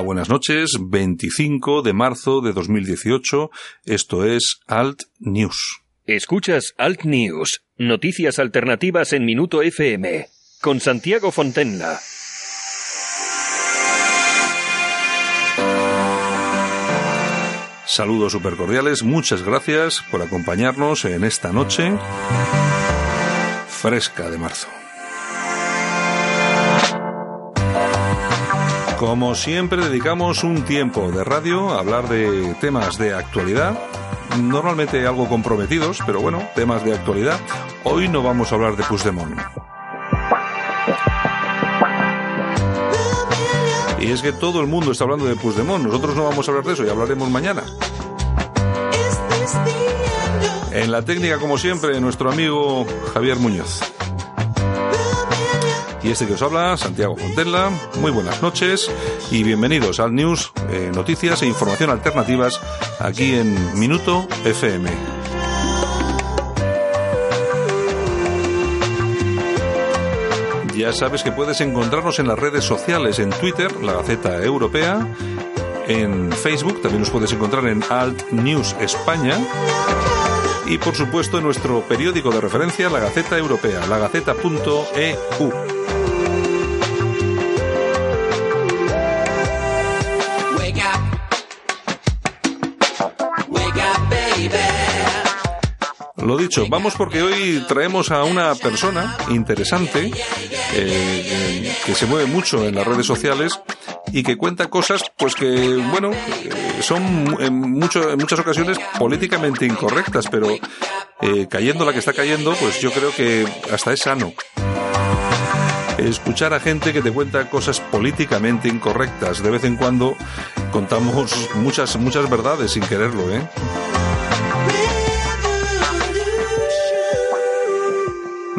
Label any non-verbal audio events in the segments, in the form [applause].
Hola, buenas noches. 25 de marzo de 2018. Esto es Alt News. Escuchas Alt News, noticias alternativas en Minuto FM, con Santiago Fontenla. Saludos supercordiales, muchas gracias por acompañarnos en esta noche fresca de marzo. Como siempre, dedicamos un tiempo de radio a hablar de temas de actualidad, normalmente algo comprometidos, pero bueno, temas de actualidad. Hoy no vamos a hablar de Puigdemont. Y es que todo el mundo está hablando de Puigdemont. Nosotros no vamos a hablar de eso y hablaremos mañana. En la técnica, como siempre, nuestro amigo Javier Muñoz. Y este que os habla, Santiago Fontella. Muy buenas noches y bienvenidos al News, eh, noticias e información alternativas aquí en Minuto FM. Ya sabes que puedes encontrarnos en las redes sociales, en Twitter, la Gaceta Europea, en Facebook, también nos puedes encontrar en Alt News España y por supuesto en nuestro periódico de referencia, la Gaceta Europea, lagaceta.eu. dicho, vamos porque hoy traemos a una persona interesante eh, que se mueve mucho en las redes sociales y que cuenta cosas pues que bueno eh, son en, muchas ocasiones políticamente incorrectas pero eh, cayendo la que está cayendo pues yo creo que hasta es sano. Escuchar a gente que te cuenta cosas políticamente incorrectas. De vez en cuando contamos muchas muchas verdades sin quererlo eh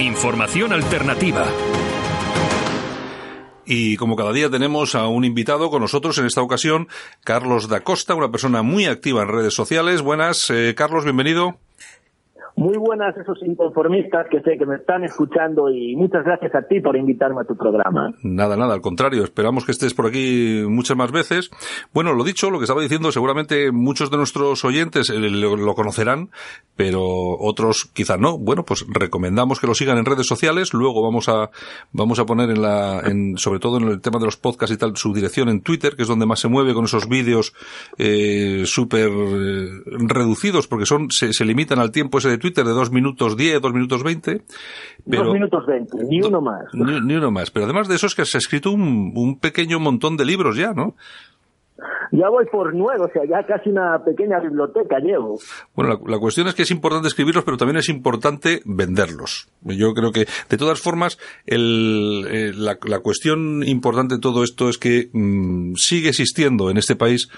Información alternativa. Y como cada día tenemos a un invitado con nosotros, en esta ocasión, Carlos da Costa, una persona muy activa en redes sociales. Buenas, eh, Carlos, bienvenido. Muy buenas esos inconformistas que sé que me están escuchando y muchas gracias a ti por invitarme a tu programa. Nada, nada, al contrario, esperamos que estés por aquí muchas más veces. Bueno, lo dicho, lo que estaba diciendo, seguramente muchos de nuestros oyentes eh, lo, conocerán, pero otros quizá no. Bueno, pues recomendamos que lo sigan en redes sociales, luego vamos a, vamos a poner en la, en, sobre todo en el tema de los podcasts y tal, su dirección en Twitter, que es donde más se mueve con esos vídeos eh, súper eh, reducidos, porque son, se, se limitan al tiempo ese de Twitter de dos minutos 10, dos minutos 20. Pero, dos minutos 20, ni uno más. Ni, ni, uno más. Pero además de eso es que se ha escrito un, un pequeño montón de libros ya, ¿no? Ya voy por nuevo, o sea, ya casi una pequeña biblioteca llevo. Bueno, la, la, cuestión es que es importante escribirlos, pero también es importante venderlos. Yo creo que, de todas formas, el, eh, la, la, cuestión importante de todo esto es que mmm, sigue existiendo en este país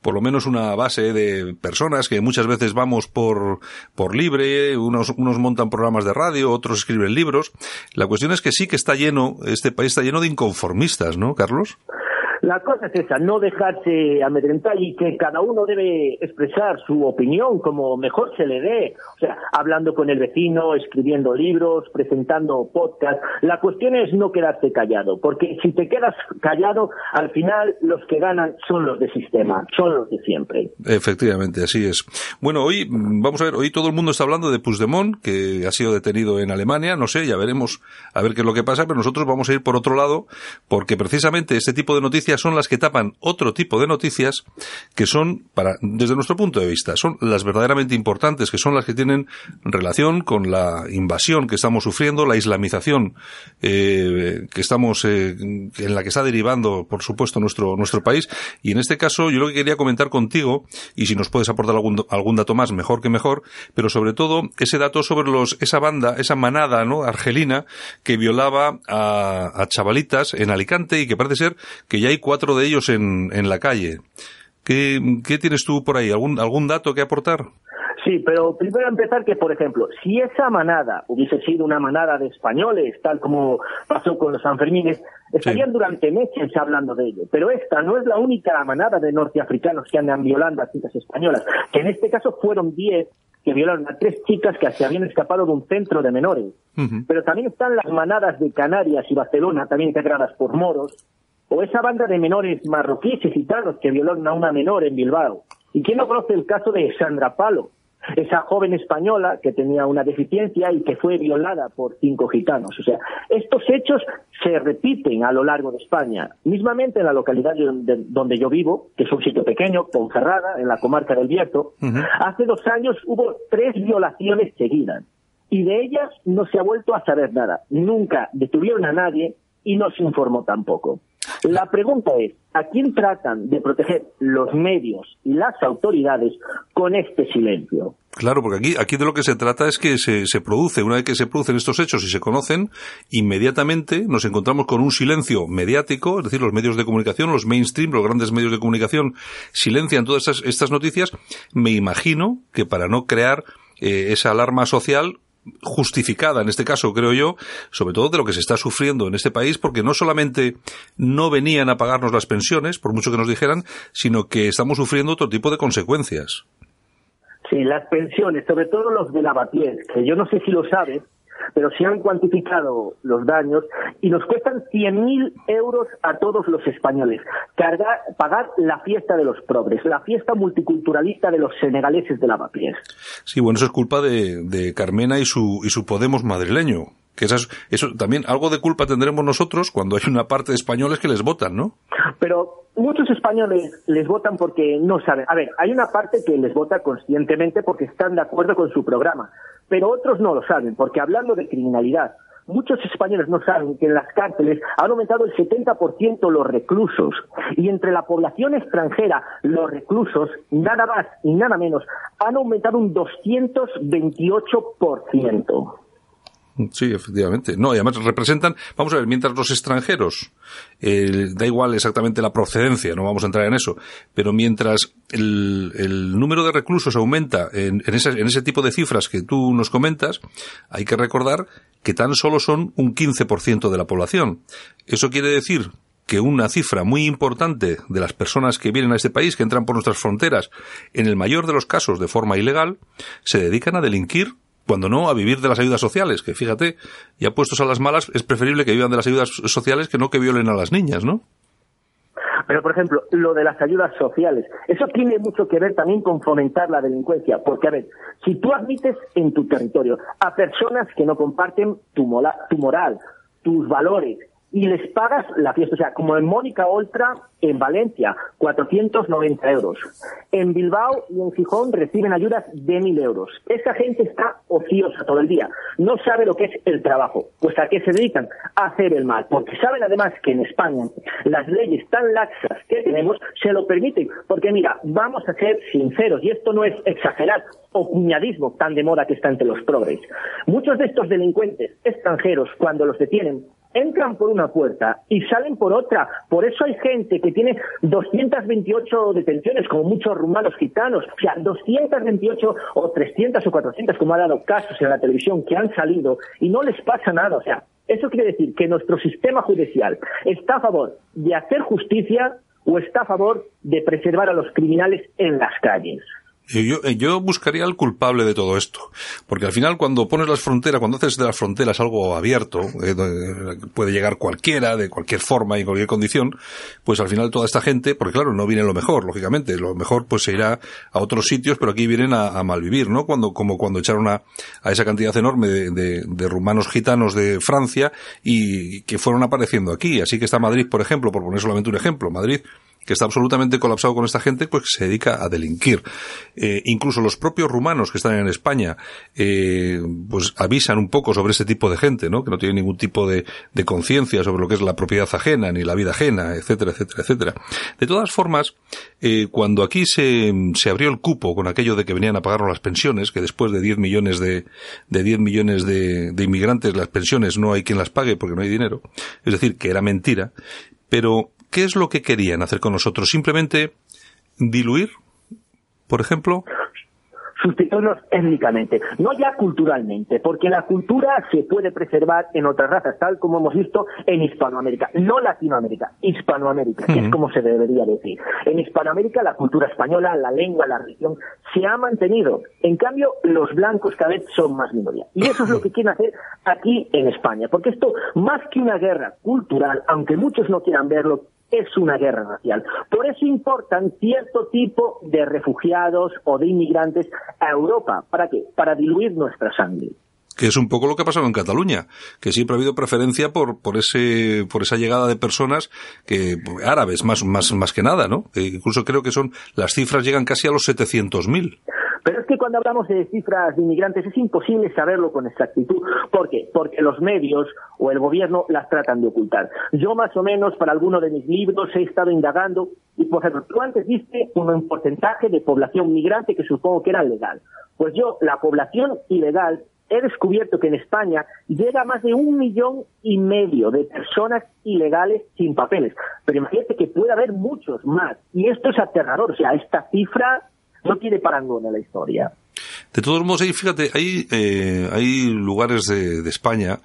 por lo menos una base de personas que muchas veces vamos por, por libre, unos, unos montan programas de radio, otros escriben libros. La cuestión es que sí que está lleno, este país está lleno de inconformistas, ¿no, Carlos? La cosa es esa, no dejarse amedrentar y que cada uno debe expresar su opinión como mejor se le dé. O sea, hablando con el vecino, escribiendo libros, presentando podcast. La cuestión es no quedarte callado, porque si te quedas callado, al final los que ganan son los de sistema, son los de siempre. Efectivamente, así es. Bueno, hoy, vamos a ver, hoy todo el mundo está hablando de Puigdemont, que ha sido detenido en Alemania. No sé, ya veremos a ver qué es lo que pasa, pero nosotros vamos a ir por otro lado, porque precisamente este tipo de noticias son las que tapan otro tipo de noticias que son, para, desde nuestro punto de vista, son las verdaderamente importantes, que son las que tienen relación con la invasión que estamos sufriendo, la islamización eh, que estamos, eh, en la que está derivando, por supuesto, nuestro, nuestro país. Y en este caso, yo lo que quería comentar contigo, y si nos puedes aportar algún, algún dato más, mejor que mejor, pero sobre todo ese dato sobre los, esa banda, esa manada, ¿no? Argelina, que violaba a, a chavalitas en Alicante y que parece ser que ya hay cuatro de ellos en, en la calle. ¿Qué, qué tienes tú por ahí? ¿Algún, ¿Algún dato que aportar? Sí, pero primero empezar que, por ejemplo, si esa manada hubiese sido una manada de españoles, tal como pasó con los Sanfermines, estarían durante meses hablando de ello. Pero esta no es la única manada de norteafricanos que andan violando a chicas españolas, que en este caso fueron 10 que violaron a tres chicas que se habían escapado de un centro de menores. Pero también están las manadas de Canarias y Barcelona, también integradas por moros, o esa banda de menores marroquíes y gitanos que violaron a una menor en Bilbao. ¿Y quién no conoce el caso de Sandra Palo, esa joven española que tenía una deficiencia y que fue violada por cinco gitanos. O sea, estos hechos se repiten a lo largo de España. Mismamente en la localidad donde, yo vivo, que es un sitio pequeño, Ponferrada, en la comarca del Bierto, hace dos años hubo tres violaciones seguidas. Y de ellas no se ha vuelto a saber nada. Nunca detuvieron a nadie y no se informó tampoco. La pregunta es, ¿a quién tratan de proteger los medios y las autoridades con este silencio? Claro, porque aquí, aquí de lo que se trata es que se, se produce, una vez que se producen estos hechos y se conocen, inmediatamente nos encontramos con un silencio mediático, es decir, los medios de comunicación, los mainstream, los grandes medios de comunicación silencian todas estas, estas noticias. Me imagino que para no crear eh, esa alarma social, justificada en este caso, creo yo, sobre todo de lo que se está sufriendo en este país, porque no solamente no venían a pagarnos las pensiones, por mucho que nos dijeran, sino que estamos sufriendo otro tipo de consecuencias. Sí, las pensiones, sobre todo los de lavapiés, que yo no sé si lo sabes, pero se han cuantificado los daños y nos cuestan 100.000 euros a todos los españoles. Cargar, pagar la fiesta de los progres, la fiesta multiculturalista de los senegaleses de Lavapiés. Sí, bueno, eso es culpa de, de Carmena y su, y su Podemos madrileño. Que eso, eso también algo de culpa tendremos nosotros cuando hay una parte de españoles que les votan, ¿no? Pero muchos españoles les votan porque no saben. A ver, hay una parte que les vota conscientemente porque están de acuerdo con su programa pero otros no lo saben, porque hablando de criminalidad, muchos españoles no saben que en las cárceles han aumentado el 70% los reclusos y entre la población extranjera los reclusos, nada más y nada menos, han aumentado un 228%. Sí, efectivamente. No, y además representan, vamos a ver, mientras los extranjeros, eh, da igual exactamente la procedencia, no vamos a entrar en eso, pero mientras el, número de reclusos aumenta en, en ese tipo de cifras que tú nos comentas, hay que recordar que tan solo son un 15% de la población. Eso quiere decir que una cifra muy importante de las personas que vienen a este país, que entran por nuestras fronteras, en el mayor de los casos de forma ilegal, se dedican a delinquir cuando no a vivir de las ayudas sociales, que fíjate, ya puestos a las malas, es preferible que vivan de las ayudas sociales que no que violen a las niñas, ¿no? Pero, por ejemplo, lo de las ayudas sociales, eso tiene mucho que ver también con fomentar la delincuencia, porque, a ver, si tú admites en tu territorio a personas que no comparten tu, tu moral, tus valores, y les pagas la fiesta. O sea, como en Mónica Oltra en Valencia, 490 euros. En Bilbao y en Gijón reciben ayudas de 1.000 euros. Esa gente está ociosa todo el día. No sabe lo que es el trabajo. Pues a qué se dedican? A hacer el mal. Porque saben además que en España las leyes tan laxas que tenemos se lo permiten. Porque mira, vamos a ser sinceros, y esto no es exagerar o cuñadismo tan de moda que está entre los progres. Muchos de estos delincuentes extranjeros, cuando los detienen, entran por una puerta y salen por otra. Por eso hay gente que tiene 228 detenciones, como muchos rumanos gitanos, o sea, 228 o 300 o 400, como ha dado casos en la televisión, que han salido y no les pasa nada. O sea, eso quiere decir que nuestro sistema judicial está a favor de hacer justicia o está a favor de preservar a los criminales en las calles. Yo, eh, yo buscaría al culpable de todo esto. Porque al final cuando pones las fronteras, cuando haces de las fronteras algo abierto, eh, puede llegar cualquiera, de cualquier forma y en cualquier condición, pues al final toda esta gente, porque claro, no viene lo mejor, lógicamente, lo mejor pues se irá a otros sitios, pero aquí vienen a, malvivir, ¿no? Cuando, como cuando echaron a, a esa cantidad enorme de, de, de, rumanos gitanos de Francia y que fueron apareciendo aquí. Así que está Madrid, por ejemplo, por poner solamente un ejemplo, Madrid que está absolutamente colapsado con esta gente, pues se dedica a delinquir. Eh, incluso los propios rumanos que están en España, eh, pues avisan un poco sobre este tipo de gente, ¿no? Que no tiene ningún tipo de, de conciencia sobre lo que es la propiedad ajena, ni la vida ajena, etcétera, etcétera, etcétera. De todas formas, eh, cuando aquí se, se abrió el cupo con aquello de que venían a pagarnos las pensiones, que después de 10 millones de, de 10 millones de, de inmigrantes las pensiones no hay quien las pague porque no hay dinero, es decir, que era mentira, pero ¿Qué es lo que querían hacer con nosotros? Simplemente diluir, por ejemplo? sustituirlos étnicamente, no ya culturalmente, porque la cultura se puede preservar en otras razas, tal como hemos visto en Hispanoamérica, no Latinoamérica, Hispanoamérica, que es como se debería decir. En Hispanoamérica la cultura española, la lengua, la religión se ha mantenido. En cambio, los blancos cada vez son más minoría. Y eso es lo que quieren hacer aquí en España, porque esto, más que una guerra cultural, aunque muchos no quieran verlo, es una guerra racial. Por eso importan cierto tipo de refugiados o de inmigrantes a Europa. ¿Para qué? Para diluir nuestra sangre que es un poco lo que ha pasado en Cataluña, que siempre ha habido preferencia por, por ese, por esa llegada de personas que, árabes, más, más, más que nada, ¿no? incluso creo que son, las cifras llegan casi a los 700.000. Pero es que cuando hablamos de cifras de inmigrantes es imposible saberlo con exactitud. ¿Por qué? Porque los medios o el gobierno las tratan de ocultar. Yo más o menos para alguno de mis libros he estado indagando y por ejemplo, tú antes viste un porcentaje de población migrante que supongo que era legal. Pues yo, la población ilegal he descubierto que en España llega más de un millón y medio de personas ilegales sin papeles. Pero imagínate que puede haber muchos más. Y esto es aterrador. O sea, esta cifra no tiene parangón en la historia. De todos modos, ahí, fíjate, hay, eh, hay lugares de, de España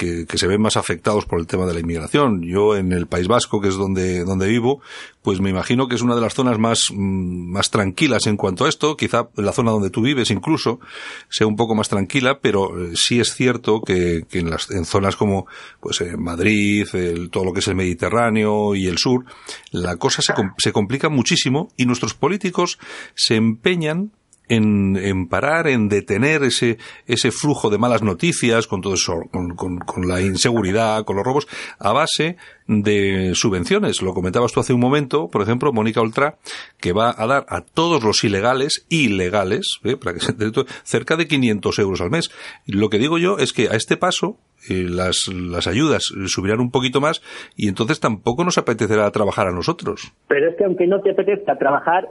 que, que, se ven más afectados por el tema de la inmigración. Yo en el País Vasco, que es donde, donde vivo, pues me imagino que es una de las zonas más, mm, más tranquilas en cuanto a esto. Quizá la zona donde tú vives incluso sea un poco más tranquila, pero eh, sí es cierto que, que en, las, en zonas como pues eh, Madrid, el, todo lo que es el Mediterráneo y el sur, la cosa se, se complica muchísimo y nuestros políticos se empeñan en, en, parar, en detener ese, ese flujo de malas noticias, con todo eso, con, con, con, la inseguridad, con los robos, a base de subvenciones. Lo comentabas tú hace un momento, por ejemplo, Mónica Ultra, que va a dar a todos los ilegales, ilegales, ¿eh? para que se cerca de 500 euros al mes. Lo que digo yo es que a este paso, eh, las, las ayudas subirán un poquito más y entonces tampoco nos apetecerá trabajar a nosotros. Pero es que aunque no te apetezca trabajar,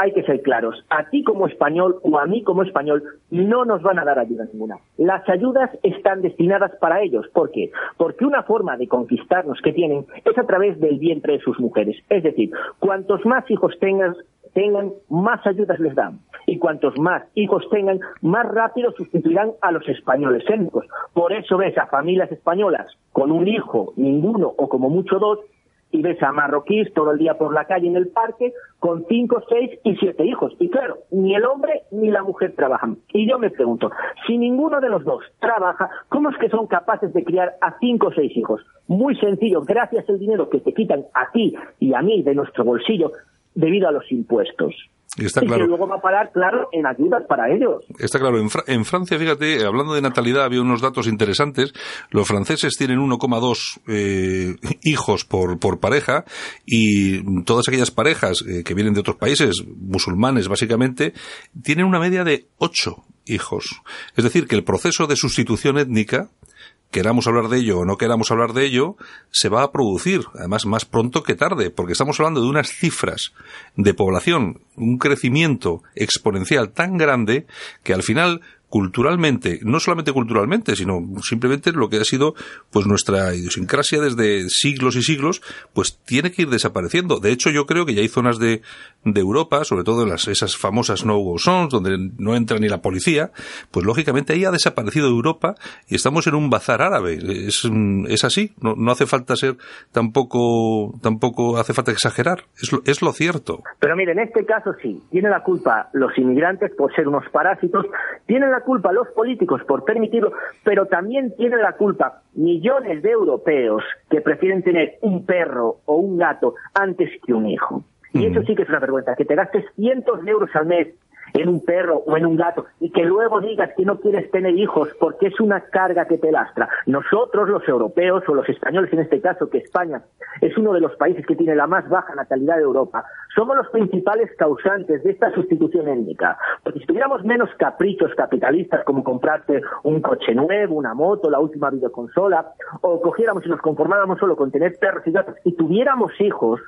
hay que ser claros. A ti como español o a mí como español no nos van a dar ayuda ninguna. Las ayudas están destinadas para ellos. ¿Por qué? Porque una forma de conquistarnos que tienen es a través del vientre de sus mujeres. Es decir, cuantos más hijos tengan, tengan más ayudas les dan. Y cuantos más hijos tengan, más rápido sustituirán a los españoles étnicos. Por eso ves a familias españolas con un hijo, ninguno o como mucho dos, y ves a marroquíes todo el día por la calle en el parque con cinco, seis y siete hijos. Y claro, ni el hombre ni la mujer trabajan. Y yo me pregunto, si ninguno de los dos trabaja, ¿cómo es que son capaces de criar a cinco o seis hijos? Muy sencillo, gracias al dinero que te quitan a ti y a mí de nuestro bolsillo debido a los impuestos. Y está claro. que luego va a parar, claro, en ayudas para ellos. Está claro. En, en, Francia, fíjate, hablando de natalidad, había unos datos interesantes. Los franceses tienen 1,2 eh, hijos por, por pareja y todas aquellas parejas eh, que vienen de otros países, musulmanes básicamente, tienen una media de 8 hijos. Es decir, que el proceso de sustitución étnica queramos hablar de ello o no queramos hablar de ello, se va a producir, además más pronto que tarde, porque estamos hablando de unas cifras de población, un crecimiento exponencial tan grande que al final culturalmente, no solamente culturalmente, sino simplemente lo que ha sido pues nuestra idiosincrasia desde siglos y siglos, pues tiene que ir desapareciendo. De hecho, yo creo que ya hay zonas de, de Europa, sobre todo en las, esas famosas no-go zones, donde no entra ni la policía, pues lógicamente ahí ha desaparecido Europa y estamos en un bazar árabe. Es, es así, no, no hace falta ser tampoco, tampoco hace falta exagerar, es lo, es lo cierto. Pero mire, en este caso sí, tienen la culpa los inmigrantes por ser unos parásitos, tienen la culpa los políticos por permitirlo, pero también tienen la culpa millones de europeos que prefieren tener un perro o un gato antes que un hijo. Y eso sí que es una vergüenza, que te gastes cientos de euros al mes en un perro o en un gato y que luego digas que no quieres tener hijos porque es una carga que te lastra. Nosotros, los europeos o los españoles en este caso, que España es uno de los países que tiene la más baja natalidad de Europa, somos los principales causantes de esta sustitución étnica. Porque si tuviéramos menos caprichos capitalistas como comprarte un coche nuevo, una moto, la última videoconsola, o cogiéramos y nos conformáramos solo con tener perros y gatos y tuviéramos hijos,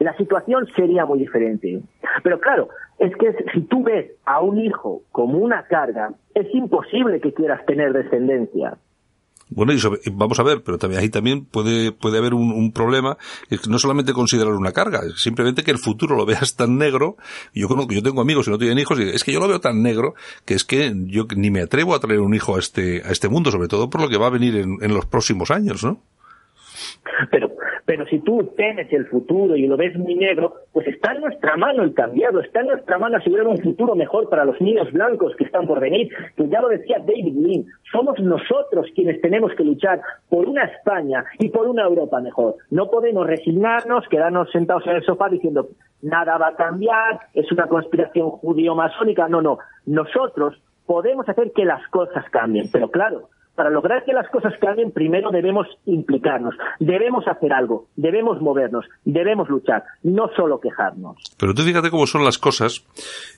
la situación sería muy diferente. Pero claro, es que si tú ves a un hijo como una carga, es imposible que quieras tener descendencia. Bueno, y vamos a ver, pero también ahí también puede, puede haber un, problema, es que no solamente considerar una carga, es simplemente que el futuro lo veas tan negro, yo conozco, yo tengo amigos y no tienen hijos, y es que yo lo veo tan negro, que es que yo ni me atrevo a traer un hijo a este, a este mundo, sobre todo por lo que va a venir en, en los próximos años, ¿no? Pero pero si tú temes el futuro y lo ves muy negro, pues está en nuestra mano el cambiarlo, está en nuestra mano asegurar un futuro mejor para los niños blancos que están por venir. Que ya lo decía David Lean, somos nosotros quienes tenemos que luchar por una España y por una Europa mejor. No podemos resignarnos, quedarnos sentados en el sofá diciendo nada va a cambiar, es una conspiración judío-masónica. No, no. Nosotros podemos hacer que las cosas cambien, pero claro, para lograr que las cosas cambien, primero debemos implicarnos, debemos hacer algo, debemos movernos, debemos luchar, no solo quejarnos. Pero tú fíjate cómo son las cosas,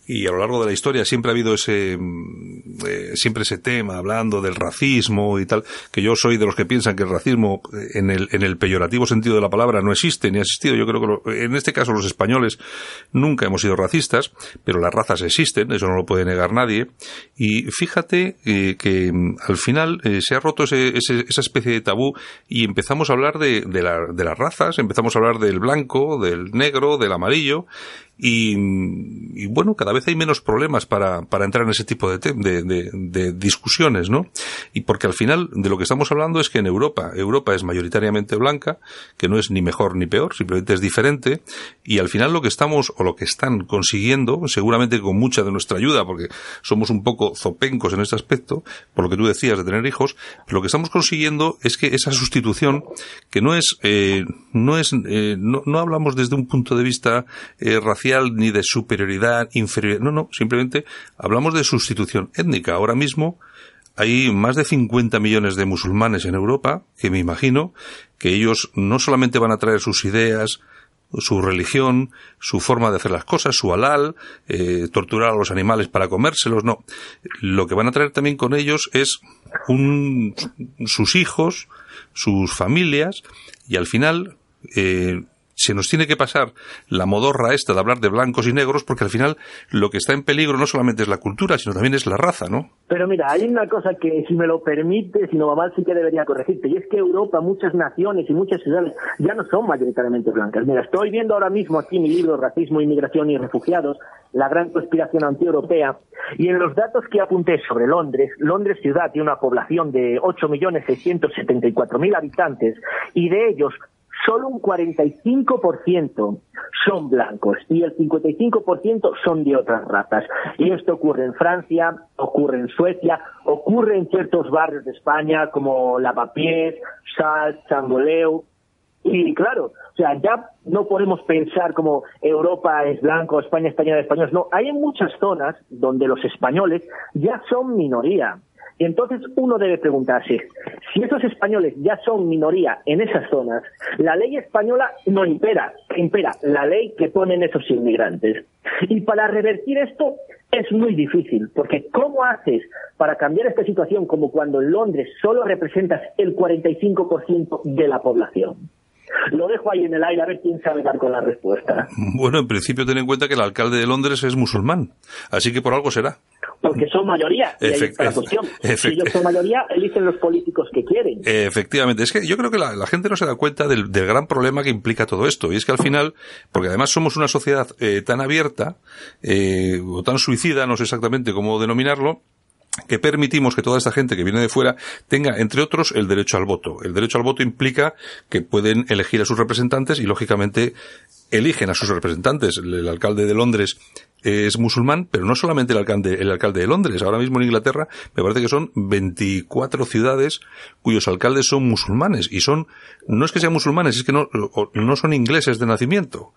y a lo largo de la historia siempre ha habido ese, mm, eh, siempre ese tema, hablando del racismo y tal, que yo soy de los que piensan que el racismo, eh, en el, en el peyorativo sentido de la palabra, no existe ni ha existido. Yo creo que en este caso los españoles nunca hemos sido racistas, pero las razas existen, eso no lo puede negar nadie. Y fíjate eh, que mm, al final eh, se ha roto ese, esa especie de tabú y empezamos a hablar de, de, de las razas, empezamos a hablar del blanco, del negro, del amarillo, y, bueno, cada vez hay menos problemas para, para entrar en ese tipo de, de, discusiones, ¿no? Y porque al final de lo que estamos hablando es que en Europa, Europa es mayoritariamente blanca, que no es ni mejor ni peor, simplemente es diferente, y al final lo que estamos, o lo que están consiguiendo, seguramente con mucha de nuestra ayuda, porque somos un poco zopencos en este aspecto, por lo que tú decías de tener hijos, lo que estamos consiguiendo es que esa sustitución, que no es, eh, no es, eh, no, no hablamos desde un punto de vista eh, racial, ni de superioridad, inferioridad. No, no, simplemente hablamos de sustitución étnica. Ahora mismo hay más de 50 millones de musulmanes en Europa que me imagino que ellos no solamente van a traer sus ideas, su religión, su forma de hacer las cosas, su halal, eh, torturar a los animales para comérselos, no. Lo que van a traer también con ellos es un, sus hijos, sus familias, y al final eh, se nos tiene que pasar la modorra esta de hablar de blancos y negros, porque al final lo que está en peligro no solamente es la cultura, sino también es la raza, ¿no? Pero mira, hay una cosa que, si me lo permite, si no va mal, sí que debería corregirte, y es que Europa, muchas naciones y muchas ciudades ya no son mayoritariamente blancas. Mira, estoy viendo ahora mismo aquí mi libro Racismo, Inmigración y Refugiados, la gran conspiración antieuropea, y en los datos que apunté sobre Londres, Londres ciudad tiene una población de 8.674.000 habitantes, y de ellos solo un 45% son blancos y el 55% son de otras razas. Y esto ocurre en Francia, ocurre en Suecia, ocurre en ciertos barrios de España como Lavapiés, Salt, Changoleu. Y claro, o sea, ya no podemos pensar como Europa es blanco, España española, españoles. No, hay muchas zonas donde los españoles ya son minoría. Y entonces uno debe preguntarse, si esos españoles ya son minoría en esas zonas, la ley española no impera, impera la ley que ponen esos inmigrantes. Y para revertir esto es muy difícil, porque ¿cómo haces para cambiar esta situación como cuando en Londres solo representas el 45% de la población? Lo dejo ahí en el aire a ver quién sabe dar con la respuesta. Bueno, en principio ten en cuenta que el alcalde de Londres es musulmán, así que por algo será porque son mayoría. Y ahí está la cuestión. Si ellos son mayoría, eligen los políticos que quieren. Efectivamente. Es que yo creo que la, gente no se da cuenta del, gran problema que implica todo esto. Y es que al final, porque además somos una sociedad eh, tan abierta, eh, o tan suicida, no sé exactamente cómo denominarlo, que permitimos que toda esta gente que viene de fuera tenga, entre otros, el derecho al voto. El derecho al voto implica que pueden elegir a sus representantes y, lógicamente, eligen a sus representantes. El, alcalde de Londres es musulmán, pero no solamente el alcalde, el alcalde de Londres. Ahora mismo en Inglaterra me parece que son 24 ciudades cuyos alcaldes son musulmanes. Y son, no es que sean musulmanes, es que no, no son ingleses de nacimiento.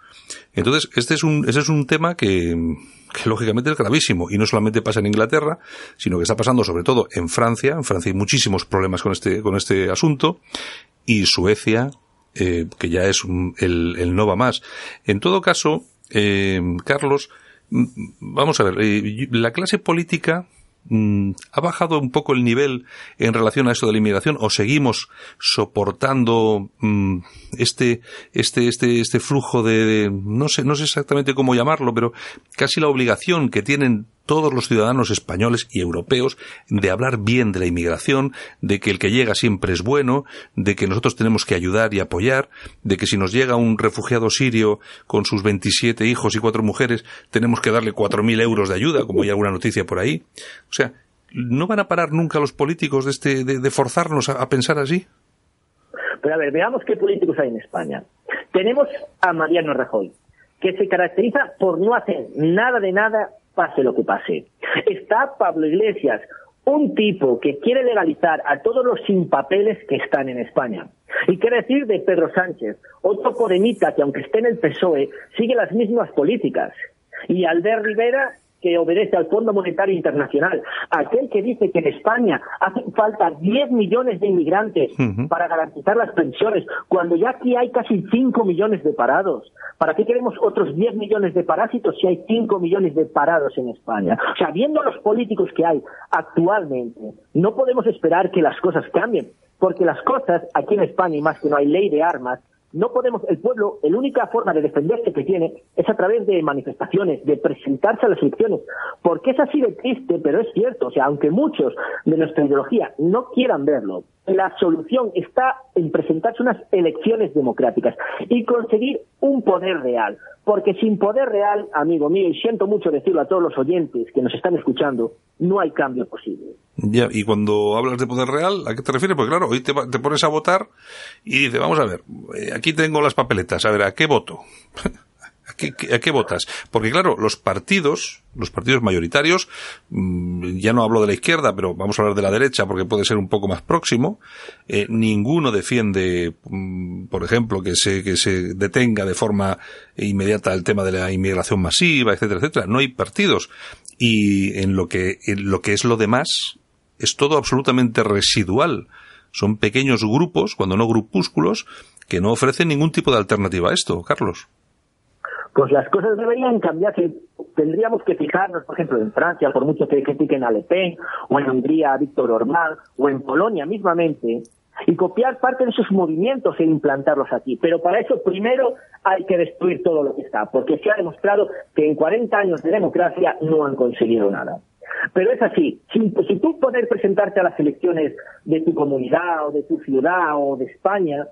Entonces, este es un, ese es un tema que, que lógicamente es gravísimo. Y no solamente pasa en Inglaterra, sino que está pasando sobre todo en Francia. En Francia hay muchísimos problemas con este, con este asunto. Y Suecia, eh, que ya es el, el no va más. En todo caso, eh, Carlos, vamos a ver, eh, la clase política mm, ha bajado un poco el nivel en relación a eso de la inmigración o seguimos soportando mm, este este este este flujo de, no sé no sé exactamente cómo llamarlo pero casi la obligación que tienen todos los ciudadanos españoles y europeos de hablar bien de la inmigración, de que el que llega siempre es bueno, de que nosotros tenemos que ayudar y apoyar, de que si nos llega un refugiado sirio con sus 27 hijos y cuatro mujeres, tenemos que darle 4.000 euros de ayuda, como hay alguna noticia por ahí. O sea, ¿no van a parar nunca los políticos de, este, de, forzarnos a pensar así? Pero a ver, veamos qué políticos hay en España. Tenemos a Mariano Rajoy, que se caracteriza por no hacer nada de nada, pase lo que pase. Está Pablo Iglesias, un tipo que quiere legalizar a todos los sin papeles que están en España. Y qué decir de Pedro Sánchez, otro podemita que aunque esté en el PSOE, sigue las mismas políticas. Y Albert Rivera, que obedece al Fondo Monetario Internacional, aquel que dice que en España hacen falta 10 millones de inmigrantes para garantizar las pensiones, cuando ya aquí hay casi 5 millones de parados. ¿Para qué queremos otros 10 millones de parásitos si hay 5 millones de parados en España? O sea, viendo los políticos que hay actualmente, no podemos esperar que las cosas cambien, porque las cosas aquí en España, y más que no hay ley de armas, no podemos, el pueblo, la única forma de defenderse que tiene es a través de manifestaciones, de presentarse a las elecciones, porque es así de triste, pero es cierto, o sea, aunque muchos de nuestra ideología no quieran verlo, la solución está en presentarse unas elecciones democráticas y conseguir un poder real, porque sin poder real, amigo mío, y siento mucho decirlo a todos los oyentes que nos están escuchando, no hay cambio posible. Ya, y cuando hablas de poder real, ¿a qué te refieres? Porque claro, hoy te, te pones a votar y dices, vamos a ver, eh, aquí tengo las papeletas, a ver, ¿a qué voto? [laughs] ¿A qué, votas? Porque claro, los partidos, los partidos mayoritarios, mm, ya no hablo de la izquierda, pero vamos a hablar de la derecha porque puede ser un poco más próximo, eh, ninguno defiende, mm, por ejemplo, que se, que se detenga de forma inmediata el tema de la inmigración masiva, etcétera, etcétera. No hay partidos. Y en lo que, en lo que es lo demás, es todo absolutamente residual. Son pequeños grupos, cuando no grupúsculos, que no ofrecen ningún tipo de alternativa a esto, Carlos. Pues las cosas deberían cambiar. Tendríamos que fijarnos, por ejemplo, en Francia, por mucho que critiquen a Le Pen, o en Hungría a Víctor Orbán, o en Polonia mismamente, y copiar parte de esos movimientos e implantarlos aquí. Pero para eso primero hay que destruir todo lo que está, porque se ha demostrado que en 40 años de democracia no han conseguido nada. Pero es así, si, si tú poder presentarte a las elecciones de tu comunidad o de tu ciudad o de España,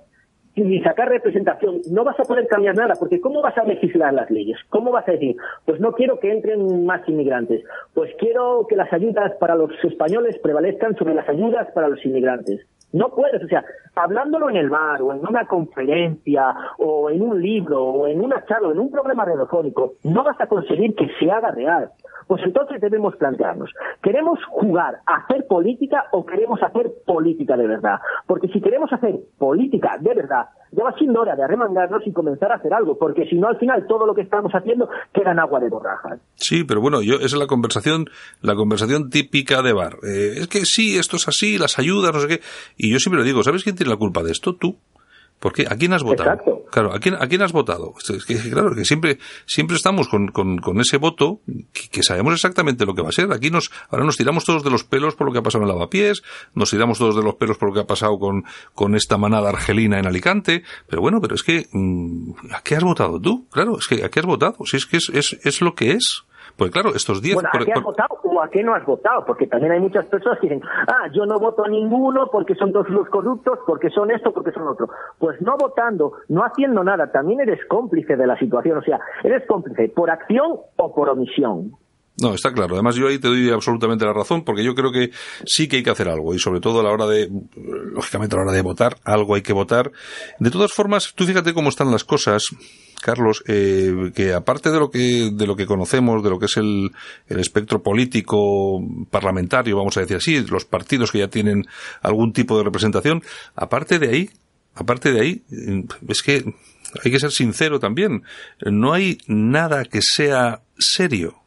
ni sacar representación, no vas a poder cambiar nada, porque ¿cómo vas a legislar las leyes? ¿Cómo vas a decir, pues no quiero que entren más inmigrantes, pues quiero que las ayudas para los españoles prevalezcan sobre las ayudas para los inmigrantes? No puedes, o sea, hablándolo en el bar o en una conferencia o en un libro o en una charla o en un programa radiofónico, no vas a conseguir que se haga real. Pues entonces debemos plantearnos, ¿queremos jugar a hacer política o queremos hacer política de verdad? Porque si queremos hacer política de verdad, ya va siendo hora de arremangarnos y comenzar a hacer algo, porque si no al final todo lo que estamos haciendo queda en agua de borrajas. Sí, pero bueno, yo esa es la conversación, la conversación típica de bar. Eh, es que sí, esto es así, las ayudas, no sé qué. Y yo siempre lo digo, ¿sabes quién tiene la culpa de esto? Tú. Porque ¿a quién has votado? Claro, ¿a quién, ¿a quién has votado? Es que, claro, que siempre, siempre estamos con, con, con ese voto que, sabemos exactamente lo que va a ser. Aquí nos, ahora nos tiramos todos de los pelos por lo que ha pasado en Lavapiés, nos tiramos todos de los pelos por lo que ha pasado con, con esta manada argelina en Alicante, pero bueno, pero es que, mm, ¿a qué has votado tú? Claro, es que, ¿a qué has votado? Si es que es, es, es lo que es. Pues claro, estos 10... Bueno, ¿a qué has votado o a qué no has votado? Porque también hay muchas personas que dicen, ah, yo no voto a ninguno porque son todos los corruptos, porque son esto, porque son otro. Pues no votando, no haciendo nada, también eres cómplice de la situación. O sea, eres cómplice por acción o por omisión. No, está claro. Además, yo ahí te doy absolutamente la razón, porque yo creo que sí que hay que hacer algo, y sobre todo a la hora de, lógicamente a la hora de votar, algo hay que votar. De todas formas, tú fíjate cómo están las cosas, Carlos, eh, que aparte de lo que, de lo que conocemos, de lo que es el, el espectro político parlamentario, vamos a decir así, los partidos que ya tienen algún tipo de representación, aparte de ahí, aparte de ahí, es que hay que ser sincero también, no hay nada que sea serio.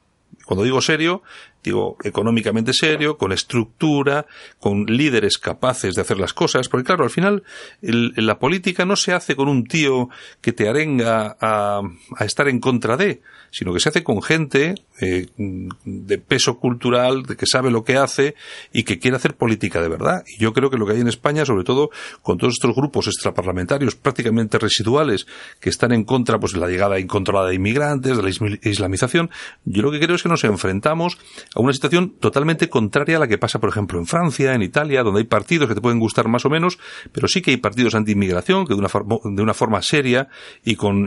Cuando digo serio, digo, económicamente serio, con estructura, con líderes capaces de hacer las cosas, porque claro, al final la política no se hace con un tío que te arenga a, a estar en contra de, sino que se hace con gente eh, de peso cultural, de que sabe lo que hace y que quiere hacer política de verdad. Y yo creo que lo que hay en España, sobre todo con todos estos grupos extraparlamentarios prácticamente residuales que están en contra pues de la llegada incontrolada de inmigrantes, de la islamización, yo lo que creo es que nos enfrentamos a una situación totalmente contraria a la que pasa, por ejemplo, en Francia, en Italia, donde hay partidos que te pueden gustar más o menos, pero sí que hay partidos anti-inmigración que de una, forma, de una forma seria y, con,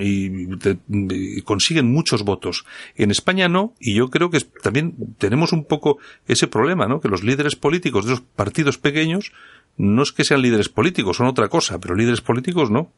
consiguen muchos votos en España no, y yo creo que también tenemos un poco ese problema, ¿no? Que los líderes políticos de esos partidos pequeños no es que sean líderes políticos, son otra cosa, pero líderes políticos no.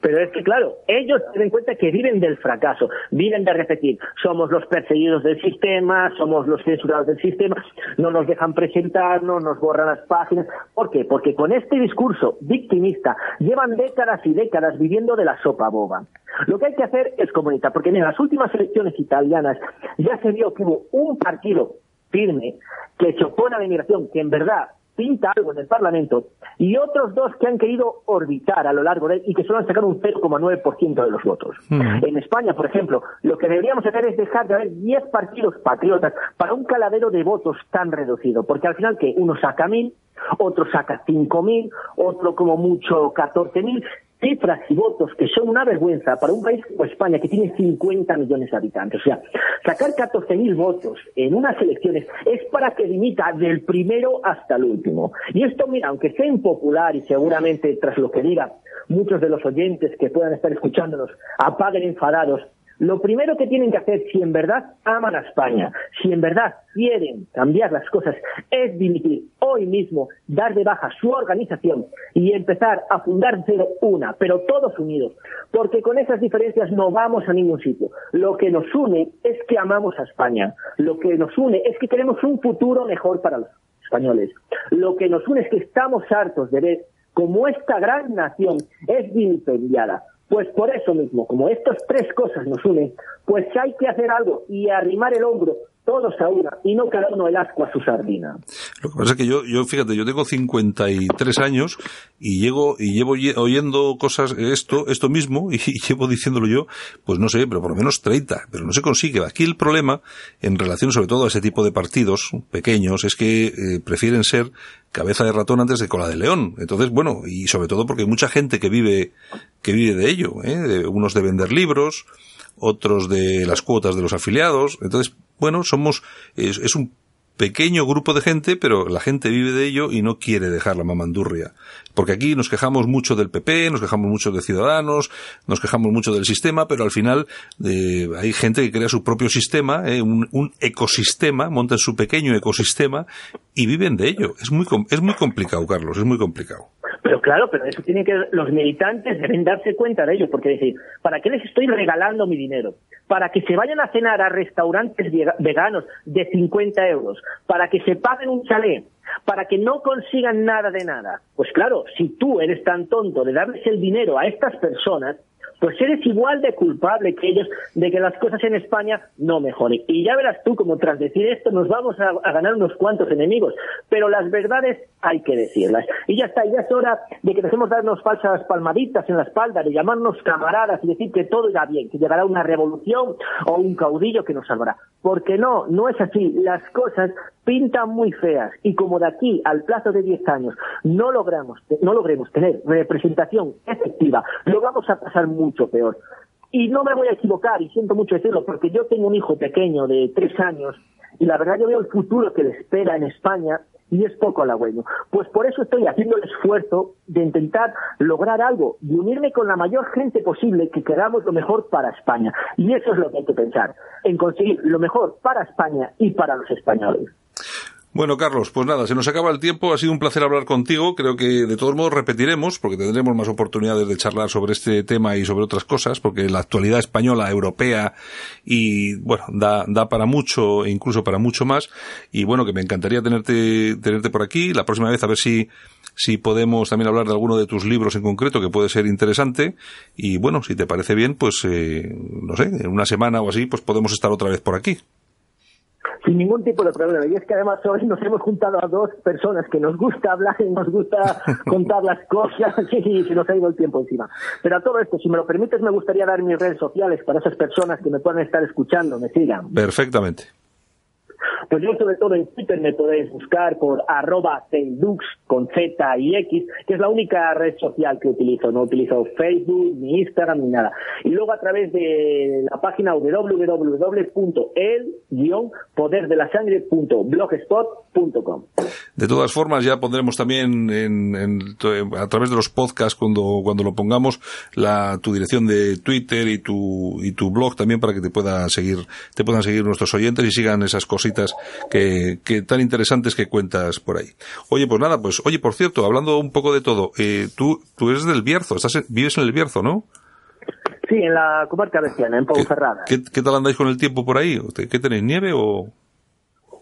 Pero es que, claro, ellos se den cuenta que viven del fracaso, viven de repetir, somos los perseguidos del sistema, somos los censurados del sistema, no nos dejan presentarnos, nos borran las páginas. ¿Por qué? Porque con este discurso victimista llevan décadas y décadas viviendo de la sopa boba. Lo que hay que hacer es comunicar, porque en las últimas elecciones italianas ya se vio que hubo un partido firme que se opone la inmigración, que en verdad pinta algo en el Parlamento, y otros dos que han querido orbitar a lo largo de él y que solo han sacado un 0,9% de los votos. Mm. En España, por ejemplo, lo que deberíamos hacer es dejar de haber 10 partidos patriotas para un caladero de votos tan reducido, porque al final que uno saca mil, otro saca cinco mil, otro como mucho catorce mil, cifras y votos que son una vergüenza para un país como España, que tiene 50 millones de habitantes. O sea, sacar 14.000 votos en unas elecciones es para que limita del primero hasta el último. Y esto, mira, aunque sea impopular y seguramente tras lo que diga muchos de los oyentes que puedan estar escuchándonos apaguen enfadados, lo primero que tienen que hacer, si en verdad aman a España, si en verdad quieren cambiar las cosas, es dimitir hoy mismo, dar de baja su organización y empezar a fundar una, pero todos unidos, porque con esas diferencias no vamos a ningún sitio. Lo que nos une es que amamos a España, lo que nos une es que queremos un futuro mejor para los españoles, lo que nos une es que estamos hartos de ver cómo esta gran nación es vilipendiada, pues por eso mismo, como estas tres cosas nos unen, pues hay que hacer algo y arrimar el hombro todos a una y no cada uno el asco a su sardina. Lo que pasa es que yo, yo fíjate, yo tengo 53 años y llego y llevo oyendo cosas esto, esto mismo y [laughs] llevo diciéndolo yo, pues no sé, pero por lo menos 30, pero no se consigue. Aquí el problema en relación sobre todo a ese tipo de partidos pequeños es que eh, prefieren ser cabeza de ratón antes de cola de león. Entonces, bueno, y sobre todo porque hay mucha gente que vive que vive de ello, ¿eh? unos de vender libros, otros de las cuotas de los afiliados. Entonces, bueno, somos, es, es un pequeño grupo de gente, pero la gente vive de ello y no quiere dejar la mamandurria. Porque aquí nos quejamos mucho del PP, nos quejamos mucho de Ciudadanos, nos quejamos mucho del sistema, pero al final eh, hay gente que crea su propio sistema, eh, un, un, ecosistema, montan su pequeño ecosistema y viven de ello. Es muy, es muy complicado, Carlos, es muy complicado. Pero claro, pero eso tiene que los militantes deben darse cuenta de ello, porque decir, ¿para qué les estoy regalando mi dinero? Para que se vayan a cenar a restaurantes veganos de 50 euros, para que se paguen un chalet, para que no consigan nada de nada. Pues claro, si tú eres tan tonto de darles el dinero a estas personas, pues eres igual de culpable que ellos de que las cosas en España no mejoren. Y ya verás tú como tras decir esto nos vamos a, ganar unos cuantos enemigos, pero las verdades hay que decirlas. Y ya está, ya es hora de que dejemos darnos falsas palmaditas en la espalda, de llamarnos camaradas y decir que todo irá bien, que llegará una revolución o un caudillo que nos salvará. Porque no, no es así. Las cosas pintan muy feas y como de aquí al plazo de 10 años no logramos, no logremos tener representación efectiva, lo vamos a pasar mucho peor. Y no me voy a equivocar, y siento mucho decirlo, porque yo tengo un hijo pequeño de tres años, y la verdad yo veo el futuro que le espera en España, y es poco halagüeño. Pues por eso estoy haciendo el esfuerzo de intentar lograr algo, de unirme con la mayor gente posible que queramos lo mejor para España. Y eso es lo que hay que pensar, en conseguir lo mejor para España y para los españoles. Bueno, Carlos, pues nada, se nos acaba el tiempo. Ha sido un placer hablar contigo. Creo que de todos modos repetiremos, porque tendremos más oportunidades de charlar sobre este tema y sobre otras cosas, porque la actualidad española, europea y, bueno, da, da para mucho e incluso para mucho más. Y bueno, que me encantaría tenerte, tenerte por aquí. La próxima vez a ver si, si podemos también hablar de alguno de tus libros en concreto que puede ser interesante. Y bueno, si te parece bien, pues, eh, no sé, en una semana o así, pues podemos estar otra vez por aquí. Sin ningún tipo de problema. Y es que además hoy nos hemos juntado a dos personas que nos gusta hablar y [laughs] nos gusta contar las cosas [laughs] y se nos ha ido el tiempo encima. Pero a todo esto, si me lo permites, me gustaría dar mis redes sociales para esas personas que me puedan estar escuchando, me sigan. Perfectamente. Pues yo sobre todo en Twitter me podéis buscar por arroba con Z y X, que es la única red social que utilizo. No utilizo Facebook, ni Instagram, ni nada. Y luego a través de la página www.el-poderdelasangre.blogspot.com. De todas formas, ya pondremos también en, a través de los podcasts cuando, cuando lo pongamos la, tu dirección de Twitter y tu, y tu blog también para que te pueda seguir, te puedan seguir nuestros oyentes y sigan esas cositas que, que tan interesantes que cuentas por ahí. Oye, pues nada, pues, oye, por cierto, hablando un poco de todo, eh, tú, tú eres del Bierzo, estás vives en el Bierzo, ¿no? Sí, en la comarca veciana, en Ponferrada. ¿Qué, ¿Qué, tal andáis con el tiempo por ahí? ¿Qué tenéis, nieve o...?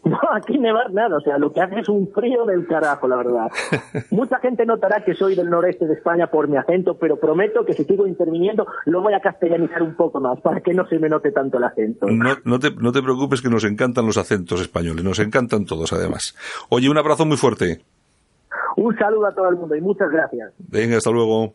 [laughs] No, aquí nevar nada, o sea, lo que hace es un frío del carajo, la verdad. [laughs] Mucha gente notará que soy del noreste de España por mi acento, pero prometo que si sigo interviniendo lo voy a castellanizar un poco más para que no se me note tanto el acento. No, no, te, no te preocupes que nos encantan los acentos españoles, nos encantan todos además. Oye, un abrazo muy fuerte. Un saludo a todo el mundo y muchas gracias. Venga, hasta luego.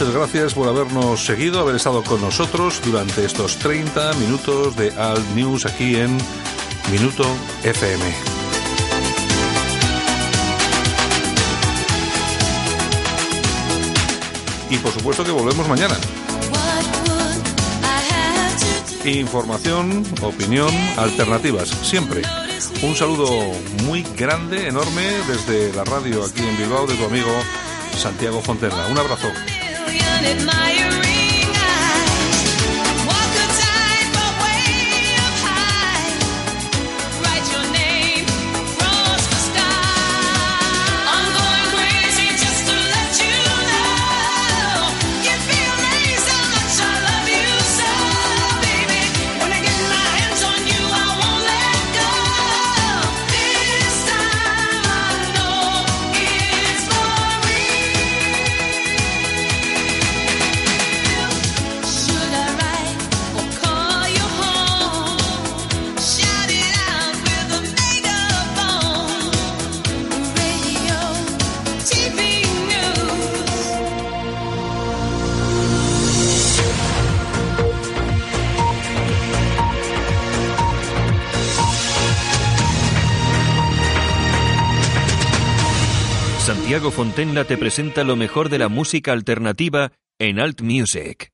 Muchas gracias por habernos seguido, haber estado con nosotros durante estos 30 minutos de Alt News aquí en Minuto FM. Y por supuesto que volvemos mañana. Información, opinión, alternativas, siempre. Un saludo muy grande, enorme, desde la radio aquí en Bilbao de tu amigo Santiago Fonterra. Un abrazo. admiring. Fontenla te presenta lo mejor de la música alternativa en Alt Music.